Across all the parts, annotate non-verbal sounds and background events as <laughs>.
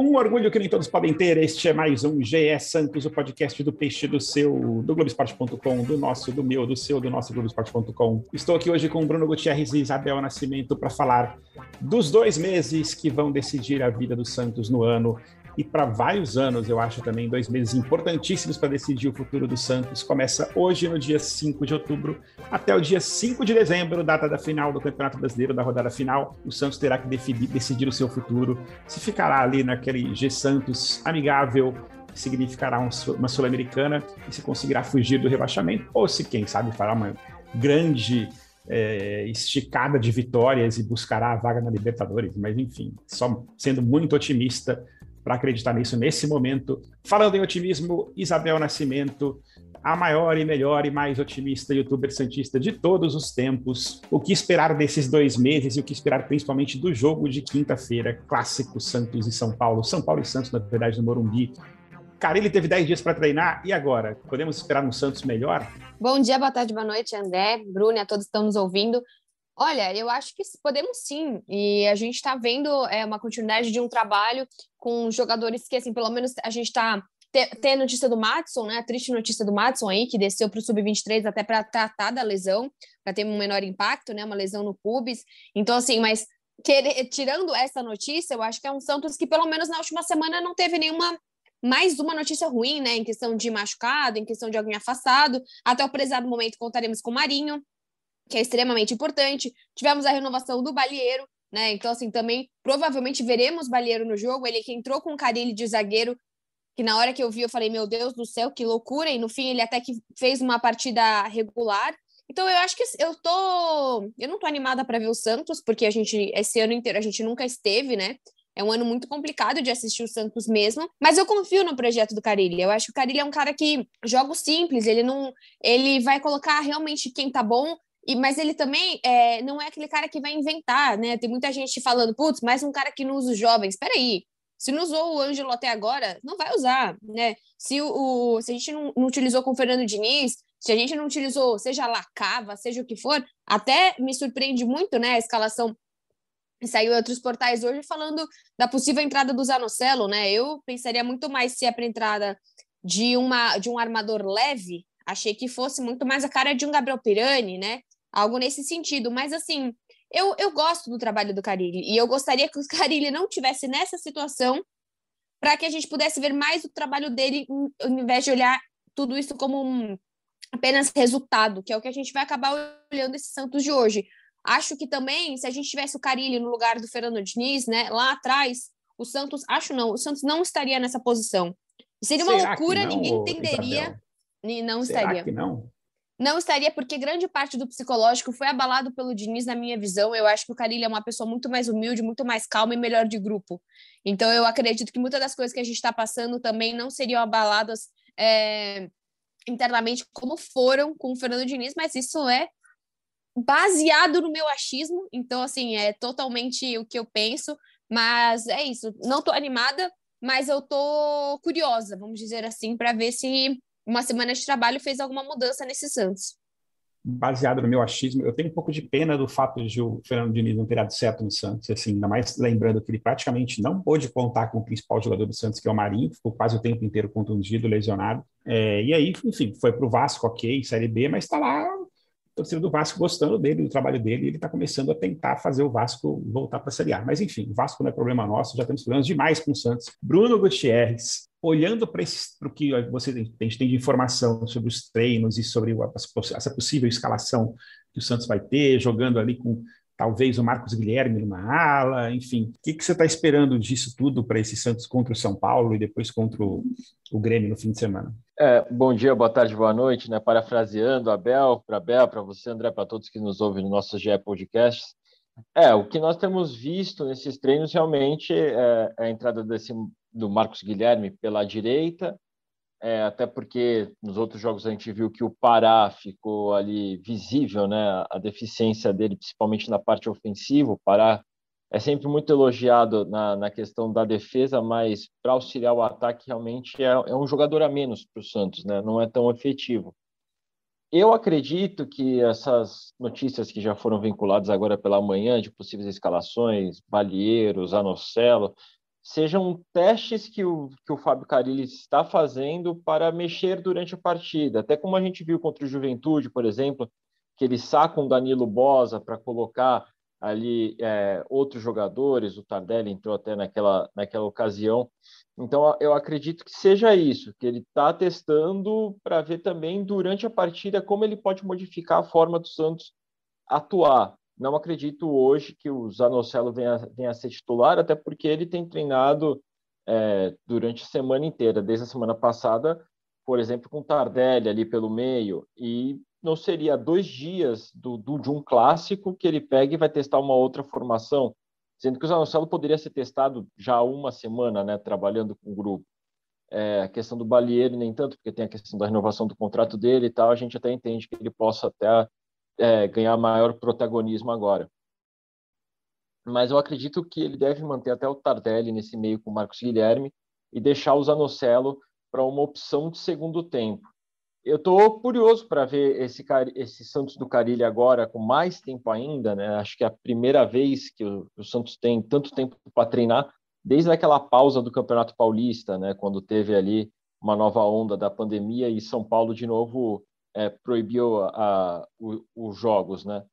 Um orgulho que nem todos podem ter. Este é mais um GE Santos, o podcast do Peixe do seu, do Globoesporte.com, do nosso, do meu, do seu, do nosso Globoesporte.com. Estou aqui hoje com Bruno Gutierrez e Isabel Nascimento para falar dos dois meses que vão decidir a vida do Santos no ano e para vários anos, eu acho também, dois meses importantíssimos para decidir o futuro do Santos. Começa hoje, no dia 5 de outubro, até o dia 5 de dezembro, data da final do Campeonato Brasileiro, da rodada final. O Santos terá que decidir, decidir o seu futuro, se ficará ali naquele G Santos amigável, significará uma Sul-Americana, e se conseguirá fugir do rebaixamento, ou se, quem sabe, fará uma grande é, esticada de vitórias e buscará a vaga na Libertadores, mas enfim, só sendo muito otimista, para acreditar nisso nesse momento. Falando em otimismo, Isabel Nascimento, a maior e melhor e mais otimista youtuber santista de todos os tempos. O que esperar desses dois meses e o que esperar principalmente do jogo de quinta-feira, clássico Santos e São Paulo, São Paulo e Santos, na verdade, no Morumbi. Cara, ele teve 10 dias para treinar e agora? Podemos esperar um Santos melhor? Bom dia, boa tarde, boa noite, André, Bruno e a todos que estão nos ouvindo. Olha, eu acho que podemos sim, e a gente está vendo é, uma continuidade de um trabalho com jogadores que, assim, pelo menos a gente está ter notícia do Matson, né? A triste notícia do Matson aí, que desceu para o Sub-23 até para tratar da lesão, para ter um menor impacto, né? Uma lesão no pubis. Então, assim, mas tirando essa notícia, eu acho que é um Santos que, pelo menos na última semana, não teve nenhuma. Mais uma notícia ruim, né? Em questão de machucado, em questão de alguém afastado. Até o prezado momento contaremos com o Marinho, que é extremamente importante. Tivemos a renovação do Balieiro, né? Então, assim, também provavelmente veremos Balieiro no jogo. Ele que entrou com o Carilli de zagueiro, que na hora que eu vi, eu falei, meu Deus do céu, que loucura! E no fim, ele até que fez uma partida regular. Então, eu acho que eu tô. Eu não tô animada para ver o Santos, porque a gente, esse ano inteiro, a gente nunca esteve, né? É um ano muito complicado de assistir o Santos mesmo, mas eu confio no projeto do Carilli. Eu acho que o Carilli é um cara que joga simples, ele não, ele vai colocar realmente quem tá bom e, mas ele também é, não é aquele cara que vai inventar, né? Tem muita gente falando, putz, mais um cara que não usa os jovens. Espera aí, se não usou o Ângelo até agora, não vai usar, né? Se, o, se a gente não, não, utilizou com o Fernando Diniz, se a gente não utilizou, seja Lacava, seja o que for, até me surpreende muito, né? A escalação saiu em outros portais hoje falando da possível entrada do Zanocelo, né? Eu pensaria muito mais se é para entrada de uma de um armador leve, achei que fosse muito mais a cara de um Gabriel Pirani, né? Algo nesse sentido. Mas, assim, eu, eu gosto do trabalho do Carilli e eu gostaria que o <laughs> Carilli não tivesse nessa situação para que a gente pudesse ver mais o trabalho dele ao invés de olhar tudo isso como um, apenas resultado, que é o que a gente vai acabar olhando esse Santos de hoje. Acho que também, se a gente tivesse o Carilli no lugar do Fernando Diniz, né, lá atrás, o Santos, acho não, o Santos não estaria nessa posição. Seria uma Será loucura, não, ninguém entenderia. Isabel? E não Será estaria. Que não? Não estaria porque grande parte do psicológico foi abalado pelo Diniz, na minha visão. Eu acho que o Carilli é uma pessoa muito mais humilde, muito mais calma e melhor de grupo. Então, eu acredito que muitas das coisas que a gente está passando também não seriam abaladas é, internamente como foram com o Fernando Diniz, mas isso é baseado no meu achismo. Então, assim, é totalmente o que eu penso. Mas é isso. Não estou animada, mas eu estou curiosa, vamos dizer assim, para ver se uma semana de trabalho fez alguma mudança nesse Santos. Baseado no meu achismo, eu tenho um pouco de pena do fato de o Fernando Diniz não ter dado certo no Santos, assim, ainda mais lembrando que ele praticamente não pôde contar com o principal jogador do Santos, que é o Marinho, ficou quase o tempo inteiro contundido, lesionado. É, e aí, enfim, foi para o Vasco, ok, Série B, mas está lá torcida do Vasco gostando dele, do trabalho dele, ele está começando a tentar fazer o Vasco voltar para a Série A. Mas enfim, o Vasco não é problema nosso, já temos problemas demais com o Santos. Bruno Gutierrez, olhando para o que você a gente tem de informação sobre os treinos e sobre essa possível escalação que o Santos vai ter, jogando ali com talvez o Marcos Guilherme numa ala, enfim. O que, que você está esperando disso tudo para esse Santos contra o São Paulo e depois contra o, o Grêmio no fim de semana? É, bom dia, boa tarde, boa noite, né? Parafraseando Abel, para Abel, para você, André, para todos que nos ouvem no nosso GE Podcast. É, o que nós temos visto nesses treinos realmente é, é a entrada desse, do Marcos Guilherme pela direita, é, até porque nos outros jogos a gente viu que o Pará ficou ali visível, né, a deficiência dele, principalmente na parte ofensiva. O Pará é sempre muito elogiado na, na questão da defesa, mas para auxiliar o ataque realmente é, é um jogador a menos para o Santos, né? Não é tão efetivo. Eu acredito que essas notícias que já foram vinculadas agora pela manhã de possíveis escalações, Balieiro, Zanocelo, sejam testes que o, que o Fábio Carilli está fazendo para mexer durante a partida. Até como a gente viu contra o Juventude, por exemplo, que eles sacam Danilo Bosa para colocar ali é, outros jogadores, o Tardelli entrou até naquela, naquela ocasião. Então, eu acredito que seja isso, que ele está testando para ver também durante a partida como ele pode modificar a forma do Santos atuar. Não acredito hoje que o Zanocelo venha, venha a ser titular, até porque ele tem treinado é, durante a semana inteira, desde a semana passada, por exemplo, com Tardelli ali pelo meio, e não seria dois dias do, do, de um clássico que ele pega e vai testar uma outra formação, sendo que o Zanocelo poderia ser testado já uma semana, né, trabalhando com o grupo. É, a questão do Balieiro, nem tanto, porque tem a questão da renovação do contrato dele e tal, a gente até entende que ele possa até é, ganhar maior protagonismo agora. Mas eu acredito que ele deve manter até o Tardelli nesse meio com o Marcos Guilherme e deixar o Zanocelo para uma opção de segundo tempo eu estou curioso para ver esse, esse Santos do Carilho agora com mais tempo ainda, né? Acho que é a primeira vez que o, o Santos tem tanto tempo para treinar, desde aquela pausa do Campeonato Paulista, né? Quando teve ali uma nova onda da pandemia e São Paulo de novo é, proibiu a, a, os jogos, né?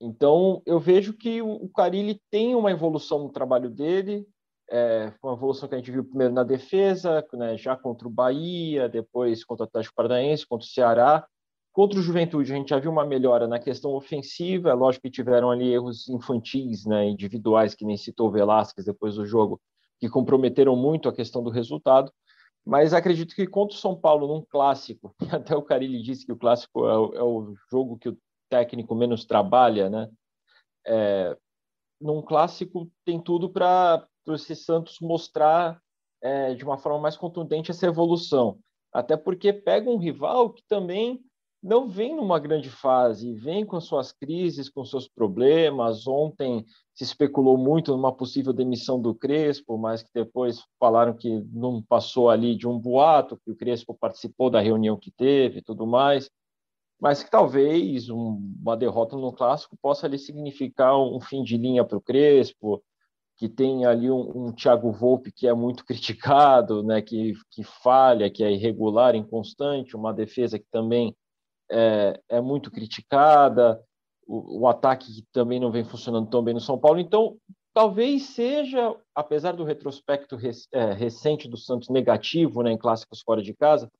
Então eu vejo que o, o Carilli tem uma evolução no trabalho dele, é, uma evolução que a gente viu primeiro na defesa, né, já contra o Bahia, depois contra o Atlético Paranaense, contra o Ceará. Contra o Juventude, a gente já viu uma melhora na questão ofensiva. É lógico que tiveram ali erros infantis, né, individuais, que nem citou o Velasquez depois do jogo, que comprometeram muito a questão do resultado. Mas acredito que contra o São Paulo, num clássico, <laughs> até o Carilli disse que o clássico é o, é o jogo que o técnico menos trabalha, né? É, num clássico tem tudo para esse Santos mostrar é, de uma forma mais contundente essa evolução. Até porque pega um rival que também não vem numa grande fase, vem com suas crises, com seus problemas. Ontem se especulou muito numa possível demissão do Crespo, mas que depois falaram que não passou ali de um boato, que o Crespo participou da reunião que teve e tudo mais. Mas que talvez um, uma derrota no clássico possa ali significar um fim de linha para o Crespo, que tem ali um, um Thiago Volpe que é muito <laughs> criticado, né, que, que falha, que é irregular, inconstante, uma defesa que também é, é muito criticada, o, o, ataque que também não vem funcionando tão bem no São Paulo. Então, talvez seja, apesar do retrospecto rec, é, recente do Santos negativo né, em clássicos fora de casa,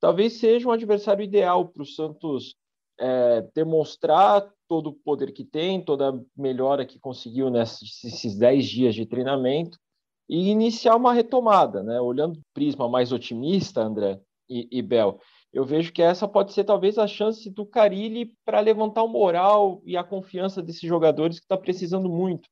talvez seja um adversário ideal para o Santos é, demonstrar todo o poder que tem, toda a melhora que conseguiu nesses 10 dias de treinamento e iniciar uma retomada, né? Olhando o prisma mais otimista, André e, e Bel, eu vejo que essa pode ser talvez a chance do Carilli para levantar o moral e a confiança desses jogadores que está precisando muito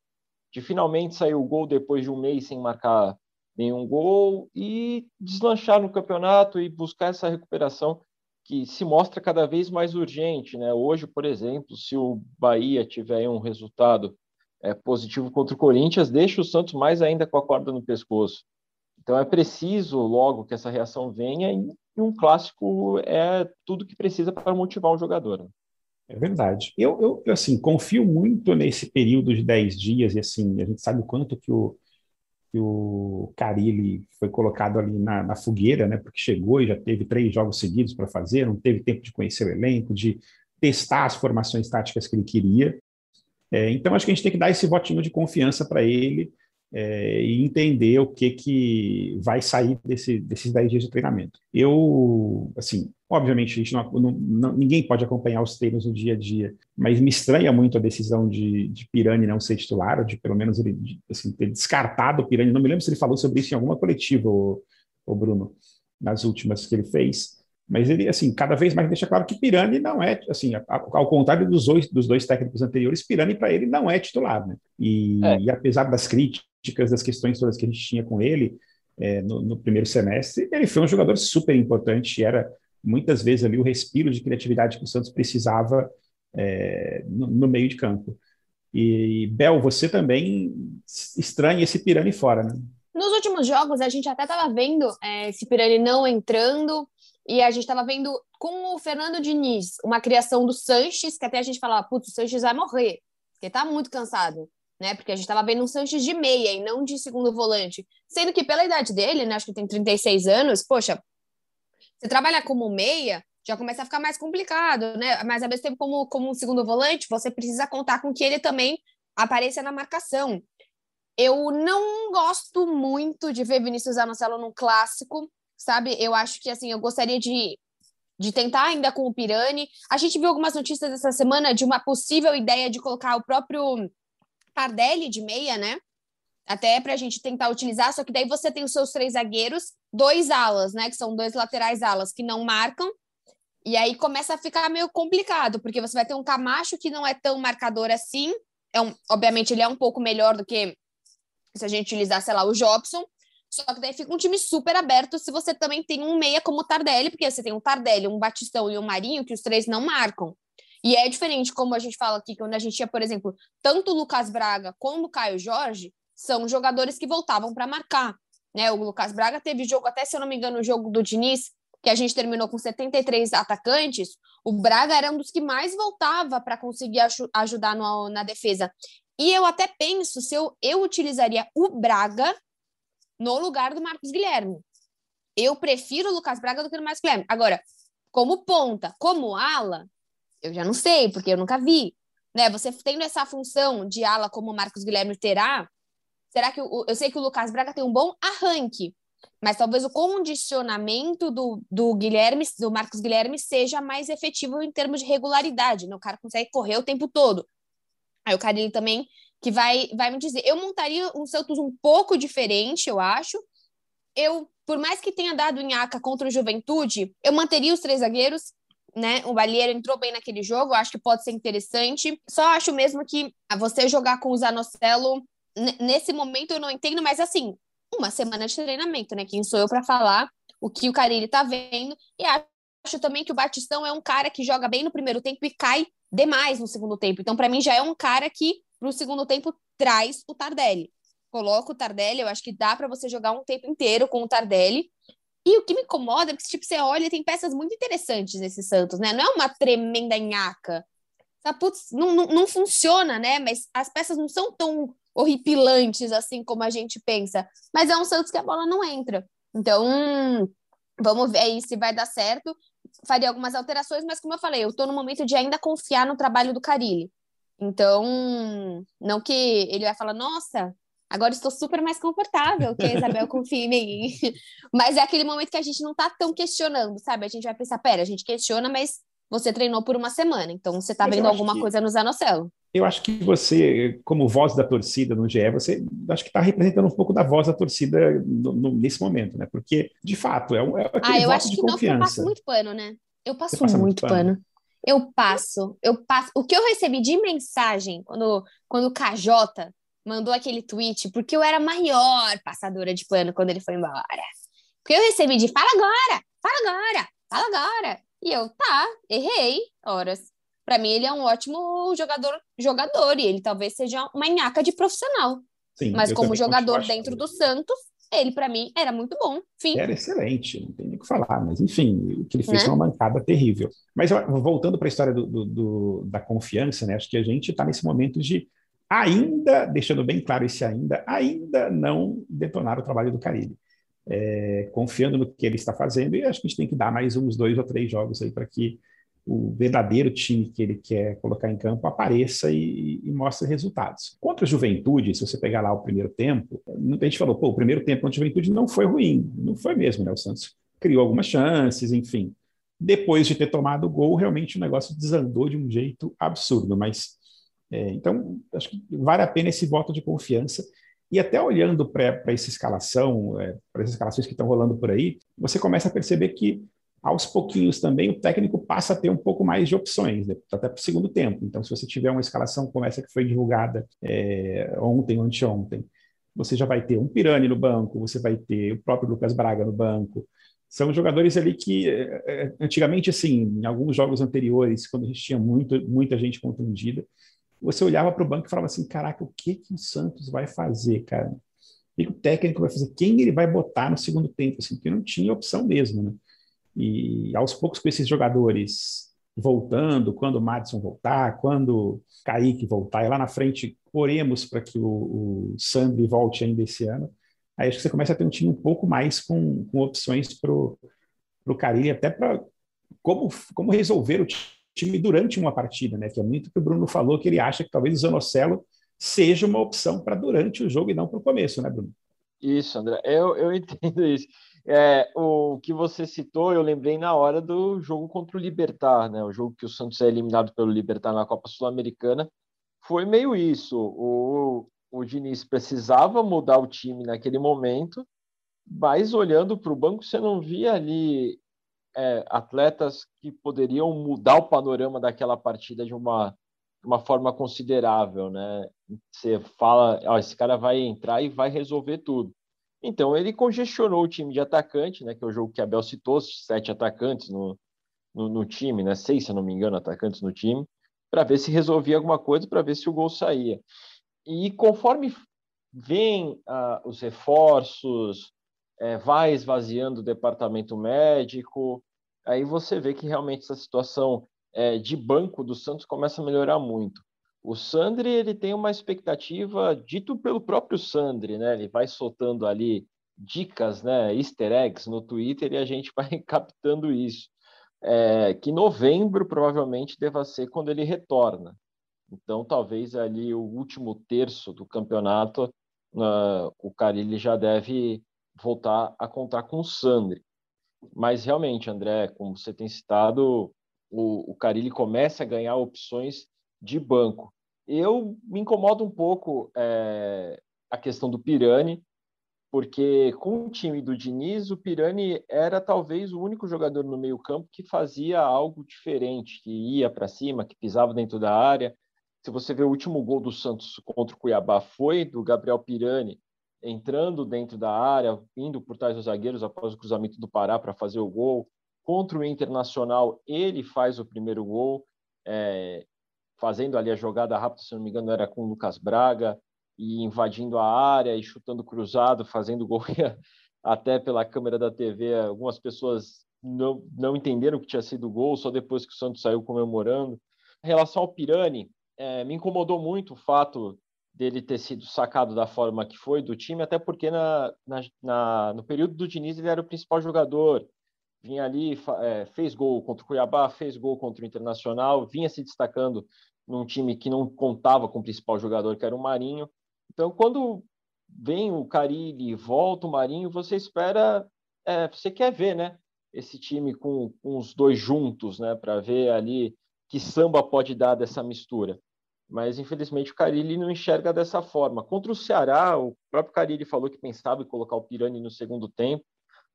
de finalmente sair o gol depois de um mês sem marcar nenhum gol e deslanchar no campeonato e buscar essa recuperação que se mostra cada vez mais urgente. Né? Hoje, por exemplo, se o Bahia tiver um resultado é, positivo contra o Corinthians, deixa o Santos mais ainda com a corda no pescoço. Então é preciso logo que essa reação venha e um clássico é tudo que precisa para motivar um jogador. Né? É verdade. Eu, eu, assim, confio muito nesse período de 10 dias, e assim, a gente sabe o quanto que o, que o Carilli foi colocado ali na, na, fogueira, né? Porque chegou e já teve três jogos seguidos para fazer, não teve tempo de conhecer o elenco, de testar as formações táticas que ele queria. É, então, acho que a gente tem que dar esse votinho de confiança para ele é, e entender o que, que vai sair desse, desses 10 dias de treinamento. Eu, assim, obviamente, a não, não, ninguém pode acompanhar os treinos no dia a dia, mas me estranha muito a decisão de, de Pirani não ser titular, ou de pelo menos ele assim, ter descartado o Pirani. Não me lembro se ele falou sobre isso em alguma coletiva, o, o Bruno, nas últimas que ele fez. Mas ele, assim, cada vez mais deixa claro que Pirani não é, assim, ao contrário dos dois, dos dois técnicos anteriores, Pirani para ele não é titular, né? E, é. e apesar das críticas, críticas das questões todas que a gente tinha com ele é, no, no, primeiro semestre, ele foi um jogador super importante, era muitas vezes ali o respiro de criatividade que o Santos precisava é, no, no, meio de campo. E, Bel, você também estranha esse Pirani fora, né? Nos últimos jogos, a gente até estava vendo é, esse Pirani não entrando, e a gente estava vendo com o Fernando Diniz uma criação do Sanches, que até a gente falava, putz, o Sanches vai morrer, porque tá muito cansado, né? Porque a gente estava vendo um Sanches de meia e não de segundo volante. Sendo que pela idade dele, né? Acho que tem 36 anos, poxa, você trabalhar como meia, já começa a ficar mais complicado, né? Mas ao mesmo tempo, como, como um segundo volante, você precisa contar com que ele também apareça na marcação. Eu não gosto muito de ver Vinícius Anocelo num clássico, sabe? Eu acho que assim, eu gostaria de, de tentar ainda com o Pirani. A gente viu algumas notícias essa semana de uma possível ideia de colocar o próprio Tardelli de meia, né? Até para a gente tentar utilizar, só que daí você tem os seus três zagueiros, dois alas, né? Que são dois laterais alas que não marcam, e aí começa a ficar meio complicado, porque você vai ter um Camacho que não é tão marcador assim. É um, obviamente, ele é um pouco melhor do que se a gente utilizar, sei lá, o Jobson. Só que daí fica um time super aberto se você também tem um meia como o Tardelli, porque você tem um Tardelli, um Batistão e um Marinho, que os três não marcam. E é diferente, como a gente fala aqui, quando a gente tinha, por exemplo, tanto o Lucas Braga como o Caio Jorge, são jogadores que voltavam para marcar. Né? O Lucas Braga teve jogo, até se eu não me engano, o jogo do Diniz, que a gente terminou com 73 atacantes, o Braga era um dos que mais voltava para conseguir ajudar no, na defesa. E eu até penso se eu, eu utilizaria o Braga no lugar do Marcos Guilherme. Eu prefiro o Lucas Braga do que o Marcos Guilherme. Agora, como ponta, como ala, eu já não sei, porque eu nunca vi. Né? Você tendo essa função de ala como o Marcos Guilherme terá, será que o, eu sei que o Lucas Braga tem um bom arranque, mas talvez o condicionamento do, do Guilherme, do Marcos Guilherme, seja mais efetivo em termos de regularidade, né? O cara consegue correr o tempo todo. Aí o Carilli também, que vai, vai me dizer, eu montaria um Santos um pouco diferente, eu acho. Eu, por mais que tenha dado em Aca contra o Juventude, eu manteria os três zagueiros, né? O Balieiro entrou bem naquele jogo, acho que pode ser interessante. Só acho mesmo que você jogar com o Zanocelo, nesse momento eu não entendo, mas assim, uma semana de treinamento, né? Quem sou eu para falar o que o Carilli tá vendo. E acho também que o Batistão é um cara que joga bem no primeiro tempo e cai demais no segundo tempo. Então, para mim, já é um cara que, pro segundo tempo, traz o Tardelli. Coloca o Tardelli, eu acho que dá para você jogar um tempo inteiro com o Tardelli. E o que me incomoda é que, tipo, você olha, tem peças muito interessantes nesse Santos, né? Não é uma tremenda nhaca. Putz, não, não, não funciona, né? Mas as peças não são tão horripilantes, assim como a gente pensa. Mas é um Santos que a bola não entra. Então, hum, vamos ver aí se vai dar certo. Faria algumas alterações, mas como eu falei, eu estou no momento de ainda confiar no trabalho do Carilli. Então, não que ele vai falar, nossa, agora estou super mais confortável que a Isabel confia em mim. mas é aquele momento que a gente não está tão questionando, sabe? A gente vai pensar, pera, a gente questiona, mas você treinou por uma semana, então você está vendo alguma que... coisa no Zanocelo eu acho que você, como voz da torcida no GE, você acho que está representando um pouco da voz da torcida no, no, nesse momento, né? Porque, de fato, é, um, é aquele ah, eu acho que não, eu passo muito pano, né? Eu passo muito, muito pano. pano. Eu passo, eu passo. O que eu recebi de mensagem quando, quando o KJ mandou aquele tweet, porque eu era a maior passadora de pano quando ele foi embora. Porque eu recebi de fala agora, fala agora, fala agora. E eu, tá, errei, horas para mim ele é um ótimo jogador, jogador e ele talvez seja uma nhaca de profissional. Sim, Mas como jogador dentro do Santos, ele para mim era muito bom. Fim. Era excelente, não tem nem o que falar, mas enfim, o que ele fez né? foi uma mancada terrível. Mas voltando para a história do, do, do, da confiança, né? Acho que a gente está nesse momento de ainda, deixando bem claro esse ainda, ainda não detonar o trabalho do Caribe. É, confiando no que ele está fazendo, e acho que a gente tem que dar mais uns dois ou três jogos aí para que o verdadeiro time que ele quer colocar em campo apareça e, e, mostre resultados. Contra a Juventude, se você pegar lá o primeiro tempo, a gente falou, pô, o primeiro tempo contra a Juventude não foi ruim, não foi mesmo, né? O Santos criou algumas chances, enfim. Depois de ter tomado o gol, realmente o negócio desandou de um jeito absurdo, mas é, então acho que vale a pena esse voto de confiança. E até olhando para essa escalação, é, para essas escalações que estão rolando por aí, você começa a perceber que aos pouquinhos também o técnico passa a ter um pouco mais de opções, né? até para o segundo tempo. Então, se você tiver uma escalação como essa que foi divulgada é, ontem anteontem, você já vai ter um Pirani no banco, você vai ter o próprio Lucas Braga no banco. São jogadores ali que, é, é, antigamente, assim, em alguns jogos anteriores, quando a gente tinha muito, muita gente contundida, você olhava para o banco e falava assim, caraca, o que, que o Santos vai fazer, cara? O que o técnico vai fazer? Quem ele vai botar no segundo tempo? Assim, porque não tinha opção mesmo, né? E aos poucos com esses jogadores voltando, quando o Madison voltar, quando Kaique voltar, e lá na frente oremos para que o, o volte ainda esse ano, aí acho que você começa a ter um time um pouco mais com, com opções para o Carilli, até para como, como resolver o time durante uma partida, né? Que é muito que o Bruno falou, que ele acha que talvez o Zanocelo seja uma opção para durante o jogo e não para o começo, né, Bruno? Isso, André, eu, eu <laughs> entendo isso. É, o que você citou, eu lembrei na hora do jogo contra o Libertar, né? O jogo que o Santos é eliminado pelo Libertar na Copa Sul-Americana. Foi meio isso. O, o Diniz precisava mudar o time naquele momento, mas olhando para o banco, você não via ali é, atletas que poderiam mudar o panorama daquela partida de uma, uma forma considerável, né? Você fala, ó, esse cara vai entrar e vai resolver tudo. Então ele congestionou o time de atacante, né? Que é o jogo que a Bel citou, sete atacantes no, no, no time, né? Seis, se não me engano, atacantes no time, para ver se resolvia alguma coisa, para ver se o gol saía. E conforme vem uh, os reforços, é, vai esvaziando o departamento médico, aí você vê que realmente essa situação é, de banco do Santos começa a melhorar muito. O Sandri ele tem uma expectativa dito pelo próprio Sandri, né? Ele vai soltando ali dicas, né, Easter eggs no Twitter e a gente <laughs> vai captando isso. É, que novembro provavelmente deva ser quando ele retorna. Então, talvez ali o último terço do campeonato, uh, o Carilli já deve voltar a contar com o Sandri. Mas realmente, André, como você tem citado, o, o Carilli começa a ganhar opções de banco. Eu me incomodo um pouco é, a questão do Pirani, porque com o time do Diniz, o Pirani era talvez o único jogador no meio-campo que fazia algo diferente, que ia para cima, que pisava dentro da área. Se você vê o último gol do Santos contra o Cuiabá foi do Gabriel Pirani, entrando dentro da área, indo por trás dos zagueiros após o cruzamento do Pará para fazer o gol. Contra o Internacional, ele faz o primeiro gol, é, fazendo ali a jogada rápida, se não me engano, era com o Lucas Braga, e invadindo a área e chutando cruzado, fazendo gol. <laughs> Até pela câmera da TV, algumas pessoas não, não entenderam que tinha sido gol, só depois que o Santos saiu comemorando. Em relação ao Pirani, é, me incomodou muito o fato dele ter sido sacado da forma que foi do time, até porque na, na, na, no período do Diniz ele era o principal jogador, vinha ali, é, fez gol contra o Cuiabá, fez gol contra o Internacional, vinha se destacando num time que não contava com o principal jogador, que era o Marinho. Então, quando vem o Carilli, volta o Marinho, você espera, é, você quer ver, né? Esse time com, com os dois juntos, né? Para ver ali que samba pode dar dessa mistura mas infelizmente o Carilli não enxerga dessa forma. Contra o Ceará, o próprio Carilli falou que pensava em colocar o Pirani no segundo tempo,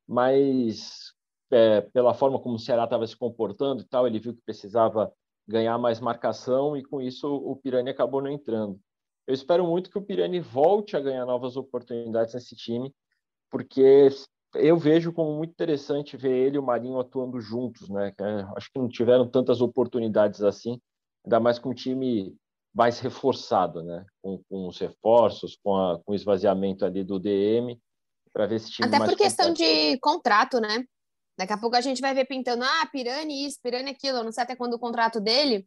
mas é, pela forma como o Ceará estava se comportando e tal, ele viu que precisava ganhar mais marcação e com isso o Pirani acabou não entrando. Eu espero muito que o Pirani volte a ganhar novas oportunidades nesse time, porque eu vejo como muito interessante ver ele e o Marinho atuando juntos, né? Acho que não tiveram tantas oportunidades assim, ainda mais com um time mais reforçado, né? Com, com os reforços, com, a, com o esvaziamento ali do DM, para ver se time Até por questão de contrato, né? Daqui a pouco a gente vai ver pintando, ah, Pirani isso, Pirani aquilo, não sei até quando o contrato dele,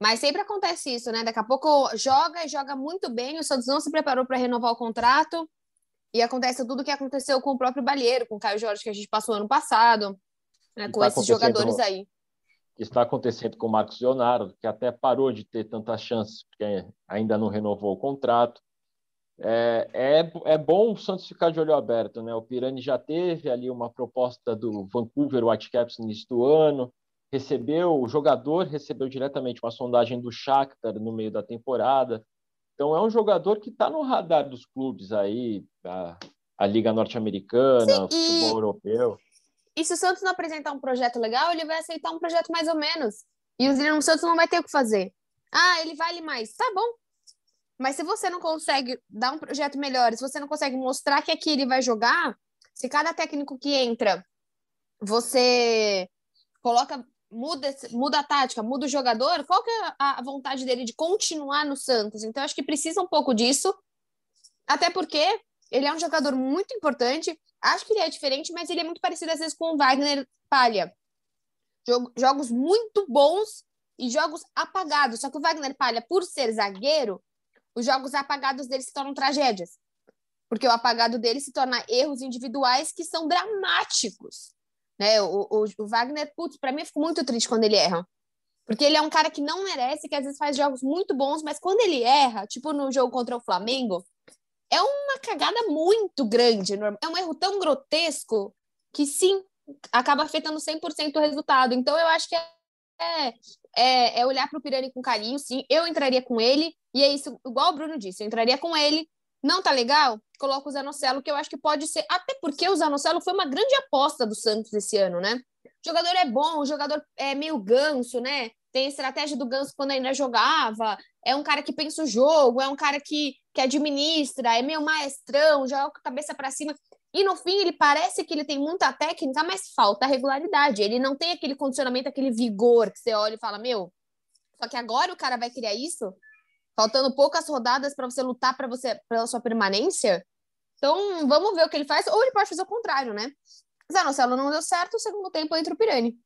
mas sempre acontece isso, né? Daqui a pouco joga e joga muito bem, o Santos não se preparou para renovar o contrato, e acontece tudo o que aconteceu com o próprio Balheiro, com o Caio Jorge, que a gente passou ano passado, né? com tá esses jogadores aí que está acontecendo com o Marcos Leonardo, que até parou de ter tantas chances, porque ainda não renovou o contrato. É, é, é bom o Santos ficar de olho aberto, né? O Pirani já teve ali uma proposta do Vancouver Whitecaps no início do ano, recebeu, o jogador recebeu diretamente uma sondagem do Shakhtar no meio da temporada. Então é um jogador que está no radar dos clubes aí, a, a Liga Norte-Americana, o futebol europeu. E se o Santos não apresentar um projeto legal, ele vai aceitar um projeto mais ou menos. E o Santos não vai ter o que fazer. Ah, ele vale mais. Tá bom. Mas se você não consegue dar um projeto melhor, se você não consegue mostrar que aqui ele vai jogar, se cada técnico que entra, você coloca muda, muda a tática, muda o jogador, qual que é a vontade dele de continuar no Santos? Então, acho que precisa um pouco disso, até porque ele é um jogador muito importante, acho que ele é diferente, mas ele é muito parecido às vezes com o Wagner Palha. Jogos muito bons e jogos apagados. Só que o Wagner Palha, por ser zagueiro, os jogos apagados dele se tornam tragédias. Porque o apagado dele se torna erros individuais que são dramáticos. Né? O, o, o Wagner, putz, para mim eu fico muito triste quando ele erra. Porque ele é um cara que não merece, que às vezes faz jogos muito bons, mas quando ele erra, tipo no jogo contra o Flamengo, é uma cagada muito grande. É um erro tão grotesco que sim, acaba afetando 100% o resultado. Então eu acho que é, é, é olhar para o Pirani com carinho, sim. Eu entraria com ele, e é isso, igual o Bruno disse, eu entraria com ele. Não tá legal? Coloca o Zanocelo, que eu acho que pode ser. Até porque o Zanocelo foi uma grande aposta do Santos esse ano, né? O jogador é bom, o jogador é meio ganso, né? Tem a estratégia do ganso quando ainda jogava. É um cara que pensa o jogo, é um cara que, que administra, é meio maestrão, joga a cabeça para cima. E no fim, ele parece que ele tem muita técnica, mas falta regularidade. Ele não tem aquele condicionamento, aquele vigor que você olha e fala: Meu, só que agora o cara vai criar isso faltando poucas rodadas para você lutar para você pela sua permanência. Então, vamos ver o que ele faz, ou ele pode fazer o contrário, né? Zanocelo não deu certo, o segundo tempo entra o Pirani.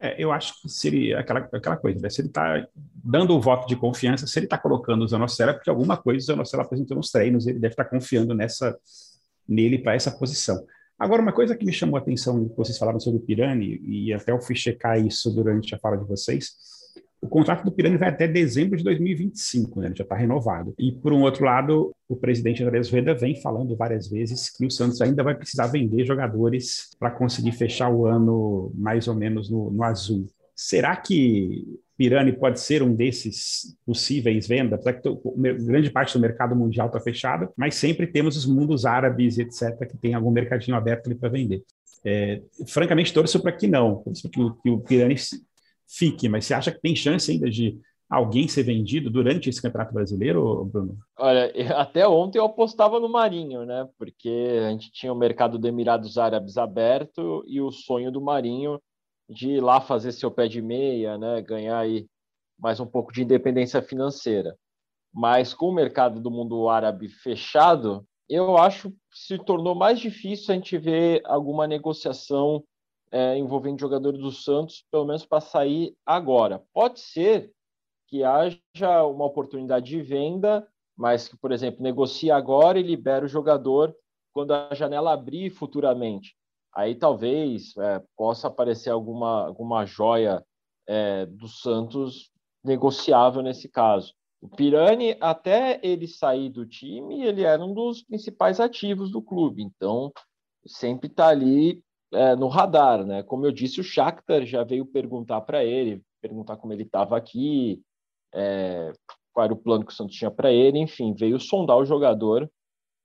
É, eu acho que seria aquela, aquela coisa, né? Se ele está dando o voto de confiança, se ele está colocando o Zanocelo, é porque alguma coisa o Zanocelo apresentou nos treinos, ele deve estar tá confiando nessa, nele para essa posição. Agora, uma coisa que me chamou a atenção, vocês falaram sobre o Pirani, e até eu fui checar isso durante a fala de vocês, o contrato do Pirani vai até dezembro de 2025, né? ele já está renovado. E, por um outro lado, o presidente Andrés Rueda vem falando várias vezes que o Santos ainda vai precisar vender jogadores para conseguir fechar o ano mais ou menos no, no azul. Será que Pirani pode ser um desses possíveis vendas? Apesar que grande parte do mercado mundial está fechado, mas sempre temos os mundos árabes, etc., que tem algum mercadinho aberto ali para vender. É, francamente, torço para que não, que que o Pirani fique, mas você acha que tem chance ainda de alguém ser vendido durante esse Campeonato Brasileiro, Bruno? Olha, até ontem eu apostava no Marinho, né? Porque a gente tinha o mercado dos Emirados Árabes aberto e o sonho do Marinho de ir lá fazer seu pé de meia, né? Ganhar aí mais um pouco de independência financeira. Mas com o mercado do mundo árabe fechado, eu acho que se tornou mais difícil a gente ver alguma negociação é, envolvendo jogadores do Santos, pelo menos para sair agora. Pode ser que haja uma oportunidade de venda, mas que, por exemplo, negocie agora e libera o jogador quando a janela abrir futuramente. Aí talvez é, possa aparecer alguma, alguma joia é, do Santos negociável nesse caso. O Pirani, até ele sair do time, ele era um dos principais ativos do clube, então sempre está ali é, no radar, né? Como eu disse, o Shakhtar já veio perguntar para ele, perguntar como ele estava aqui, é, qual era o plano que o Santos tinha para ele, enfim, veio sondar o jogador,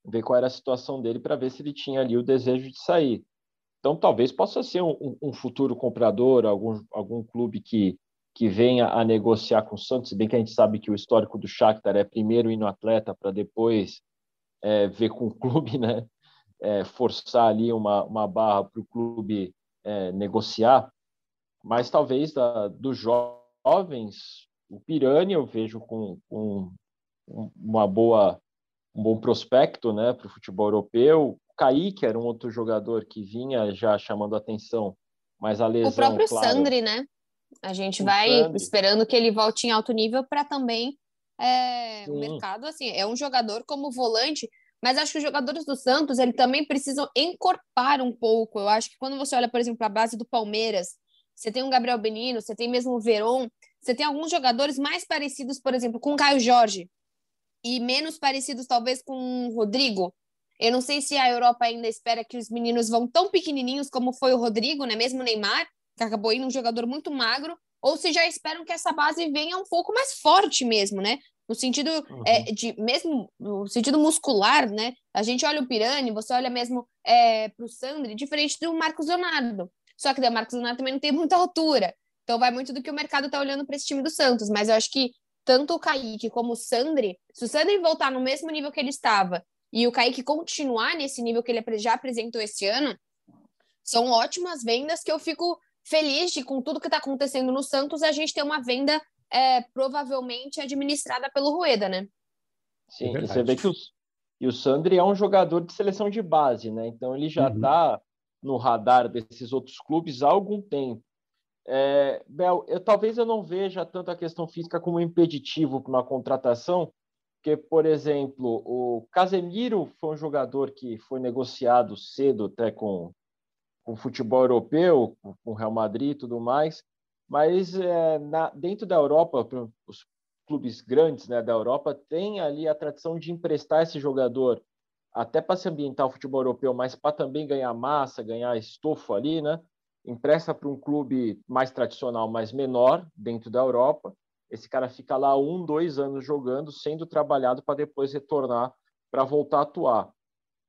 ver qual era a situação dele para ver se ele tinha ali o desejo de sair. Então, talvez possa ser um, um futuro comprador, algum, algum clube que, que venha a negociar com o Santos, se bem que a gente sabe que o histórico do Shakhtar é primeiro ir no atleta para depois é, ver com o clube, né? É, forçar ali uma, uma barra para o clube é, negociar, mas talvez da, dos jovens, o Pirani eu vejo com, com uma boa, um bom prospecto né, para o futebol europeu. O Kaique era um outro jogador que vinha já chamando atenção, mas a lesão. O próprio claro, Sandri, né? A gente vai Sandri. esperando que ele volte em alto nível para também é, o mercado, assim, é um jogador como volante mas acho que os jogadores do Santos, ele também precisam encorpar um pouco. Eu acho que quando você olha, por exemplo, a base do Palmeiras, você tem um Gabriel Benino, você tem mesmo o Veron, você tem alguns jogadores mais parecidos, por exemplo, com o Caio Jorge e menos parecidos talvez com o Rodrigo. Eu não sei se a Europa ainda espera que os meninos vão tão pequenininhos como foi o Rodrigo, né? Mesmo o Neymar, que acabou indo um jogador muito magro, ou se já esperam que essa base venha um pouco mais forte mesmo, né? No sentido uhum. é, de mesmo no sentido muscular, né? A gente olha o Pirani, você olha mesmo é, para o Sandri, diferente do Marcos Leonardo. Só que o Marcos Leonardo também não tem muita altura. Então vai muito do que o mercado está olhando para esse time do Santos. Mas eu acho que tanto o Kaique como o Sandri, se o Sandri voltar no mesmo nível que ele estava e o Kaique continuar nesse nível que ele já apresentou esse ano, são ótimas vendas que eu fico feliz de, com tudo que está acontecendo no Santos, a gente ter uma venda é, provavelmente administrada pelo Rueda, né? Sim, é você vê que os, e o Sandri é um jogador de seleção de base, né? Então ele já está uhum. no radar desses outros clubes há algum tempo. É, Bel, eu talvez eu não veja tanto a questão física como impeditivo para uma contratação, porque, por exemplo, o Casemiro foi um jogador que foi negociado cedo até com, com o futebol europeu, com o Real Madrid e tudo mais, mas é, na, dentro da Europa, os clubes grandes né, da Europa têm ali a tradição de emprestar esse jogador até para se ambientar o futebol europeu, mas para também ganhar massa, ganhar estofo ali, né? empresta para um clube mais tradicional, mais menor, dentro da Europa. Esse cara fica lá um, dois anos jogando, sendo trabalhado para depois retornar para voltar a atuar.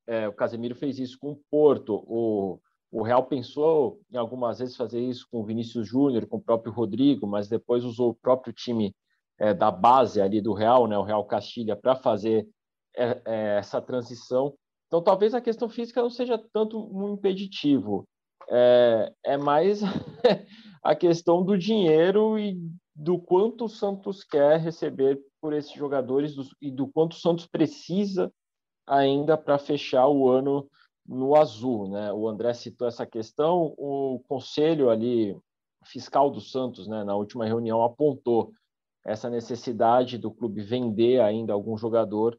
É, o Casemiro fez isso com o Porto. O, o Real pensou em algumas vezes fazer isso com o Vinícius Júnior, com o próprio Rodrigo, mas depois usou o próprio time é, da base ali do Real, né, o Real Castilha, para fazer é, é, essa transição. Então, talvez a questão física não seja tanto um impeditivo é, mais <laughs> a questão do dinheiro e do quanto o Santos quer receber por esses jogadores do, e do quanto o Santos precisa ainda para fechar o ano no azul, né? O André citou essa questão, o conselho ali fiscal do Santos, né, na última reunião apontou essa necessidade do clube vender ainda algum jogador,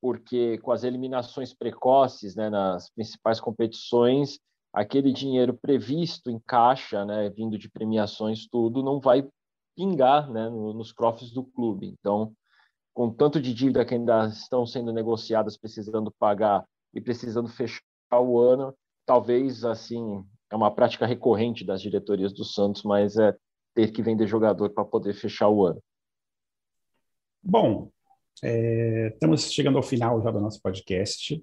porque com as eliminações precoces, né, nas principais competições, aquele dinheiro previsto em caixa, né, vindo de premiações, tudo, não vai pingar né, nos cofres do clube. Então, com tanto de dívida que ainda estão sendo negociadas, precisando pagar e precisando fechar o ano, talvez assim é uma prática recorrente das diretorias do Santos, mas é ter que vender jogador para poder fechar o ano. Bom, é, estamos chegando ao final já do nosso podcast.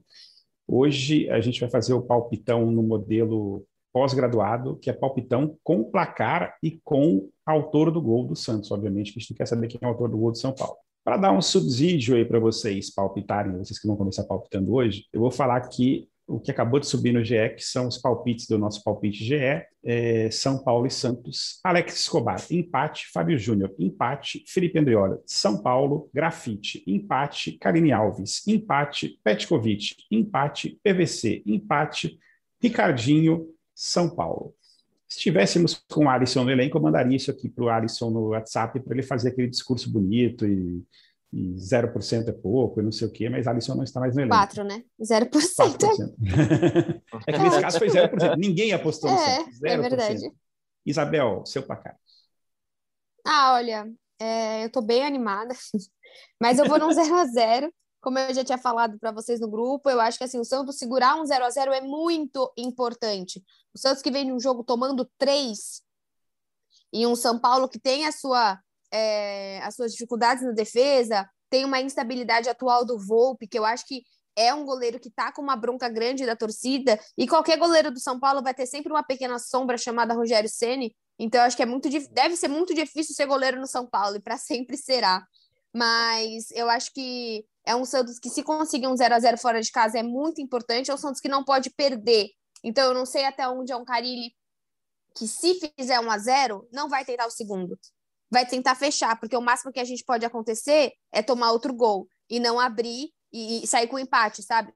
Hoje a gente vai fazer o palpitão no modelo pós-graduado, que é palpitão com placar e com autor do gol do Santos, obviamente, que a gente quer saber quem é o autor do gol do São Paulo. Para dar um subsídio aí para vocês palpitarem, vocês que vão começar palpitando hoje, eu vou falar aqui o que acabou de subir no GE, que são os palpites do nosso palpite GE, é, São Paulo e Santos, Alex Escobar, empate, Fábio Júnior, empate, Felipe Andriola, São Paulo, Grafite, empate, Karine Alves, empate, Petkovic, empate, PVC, empate, Ricardinho, São Paulo. Se tivéssemos com o Alisson no elenco, eu mandaria isso aqui para o Alisson no WhatsApp para ele fazer aquele discurso bonito e e 0% é pouco, e não sei o quê, mas a Alisson não está mais no elenco. 4, né? 0%. 4%. <laughs> é que nesse caso foi 0%. Ninguém apostou no é, 0%. É verdade. Isabel, seu placar. Ah, olha, é, eu estou bem animada, <laughs> mas eu vou num 0 a 0 como eu já tinha falado para vocês no grupo, eu acho que assim, o Santos segurar um 0 a 0 é muito importante. O Santos que vem de um jogo tomando três e um São Paulo que tem a sua é, as suas dificuldades na defesa, tem uma instabilidade atual do Volpe, que eu acho que é um goleiro que tá com uma bronca grande da torcida, e qualquer goleiro do São Paulo vai ter sempre uma pequena sombra chamada Rogério Ceni. Então eu acho que é muito deve ser muito difícil ser goleiro no São Paulo e para sempre será. Mas eu acho que é um Santos que se conseguir um 0 a 0 fora de casa é muito importante, é um Santos que não pode perder. Então eu não sei até onde é um Carilli que se fizer um a 0 não vai tentar o segundo vai tentar fechar, porque o máximo que a gente pode acontecer é tomar outro gol e não abrir e, e sair com empate, sabe?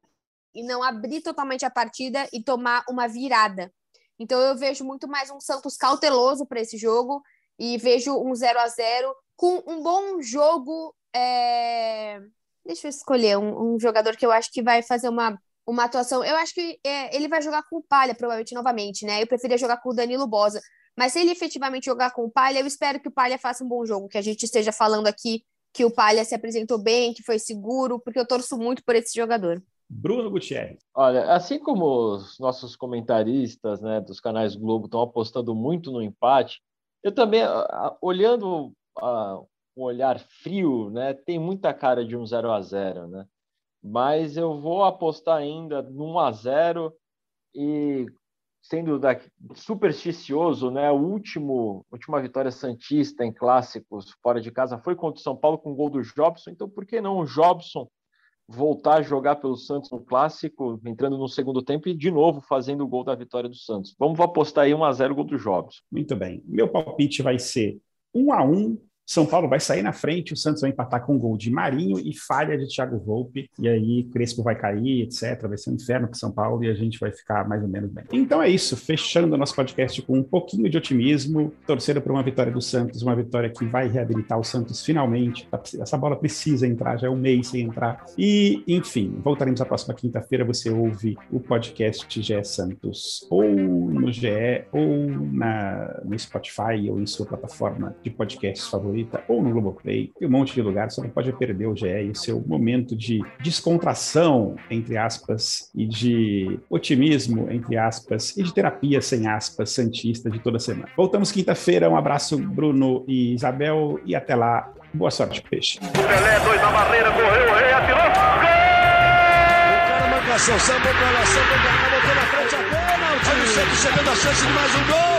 E não abrir totalmente a partida e tomar uma virada. Então eu vejo muito mais um Santos cauteloso para esse jogo e vejo um 0 a 0 com um bom jogo. É... Deixa eu escolher um, um, jogador que eu acho que vai fazer uma, uma atuação. Eu acho que é, ele vai jogar com o Palha, provavelmente, novamente, né? Eu preferia jogar com o Danilo Bosa. Mas se ele efetivamente jogar com o Palha, eu espero que o Palha faça um bom jogo, que a gente esteja falando aqui que o Palha se apresentou bem, que foi seguro, porque eu torço muito por esse jogador. Bruno Gutierrez. Olha, assim como os nossos comentaristas né, dos canais Globo estão apostando muito no empate, eu também, olhando uh, um olhar frio, né, tem muita cara de um 0 a 0 né? Mas eu vou apostar ainda no 1 a 0 e sendo da, supersticioso, né? O último, última vitória santista em clássicos fora de casa foi contra o São Paulo com o gol do Jobson. Então, por que não o Jobson voltar a jogar pelo Santos no clássico, entrando no segundo tempo e de novo fazendo o gol da vitória do Santos. Vamos apostar aí 1 a 0 gol dos jogos. Muito bem. Meu palpite vai ser 1 a 1 são Paulo vai sair na frente, o Santos vai empatar com um gol de Marinho e falha de Thiago Volpe, e aí Crespo vai cair, etc. Vai ser um inferno para São Paulo e a gente vai ficar mais ou menos bem. Então é isso, fechando o nosso podcast com um pouquinho de otimismo, torcendo por uma vitória do Santos, uma vitória que vai reabilitar o Santos finalmente. Essa bola precisa entrar, já é um mês sem entrar. E, enfim, voltaremos na próxima quinta-feira. Você ouve o podcast GE Santos, ou no GE, ou na, no Spotify, ou em sua plataforma de podcasts favorita ou no Globoplay, tem um monte de lugares, você não pode perder o GE e o seu momento de descontração, entre aspas, e de otimismo, entre aspas, e de terapia, sem aspas, santista de toda semana. Voltamos quinta-feira, um abraço, Bruno e Isabel, e até lá, boa sorte, peixe. O Pelé, dois na barreira, correu, o rei atirou, gol! O cara manca samba, bola, samba, bola, botou na frente a pênalti, o chegando a chance de mais um! Gol!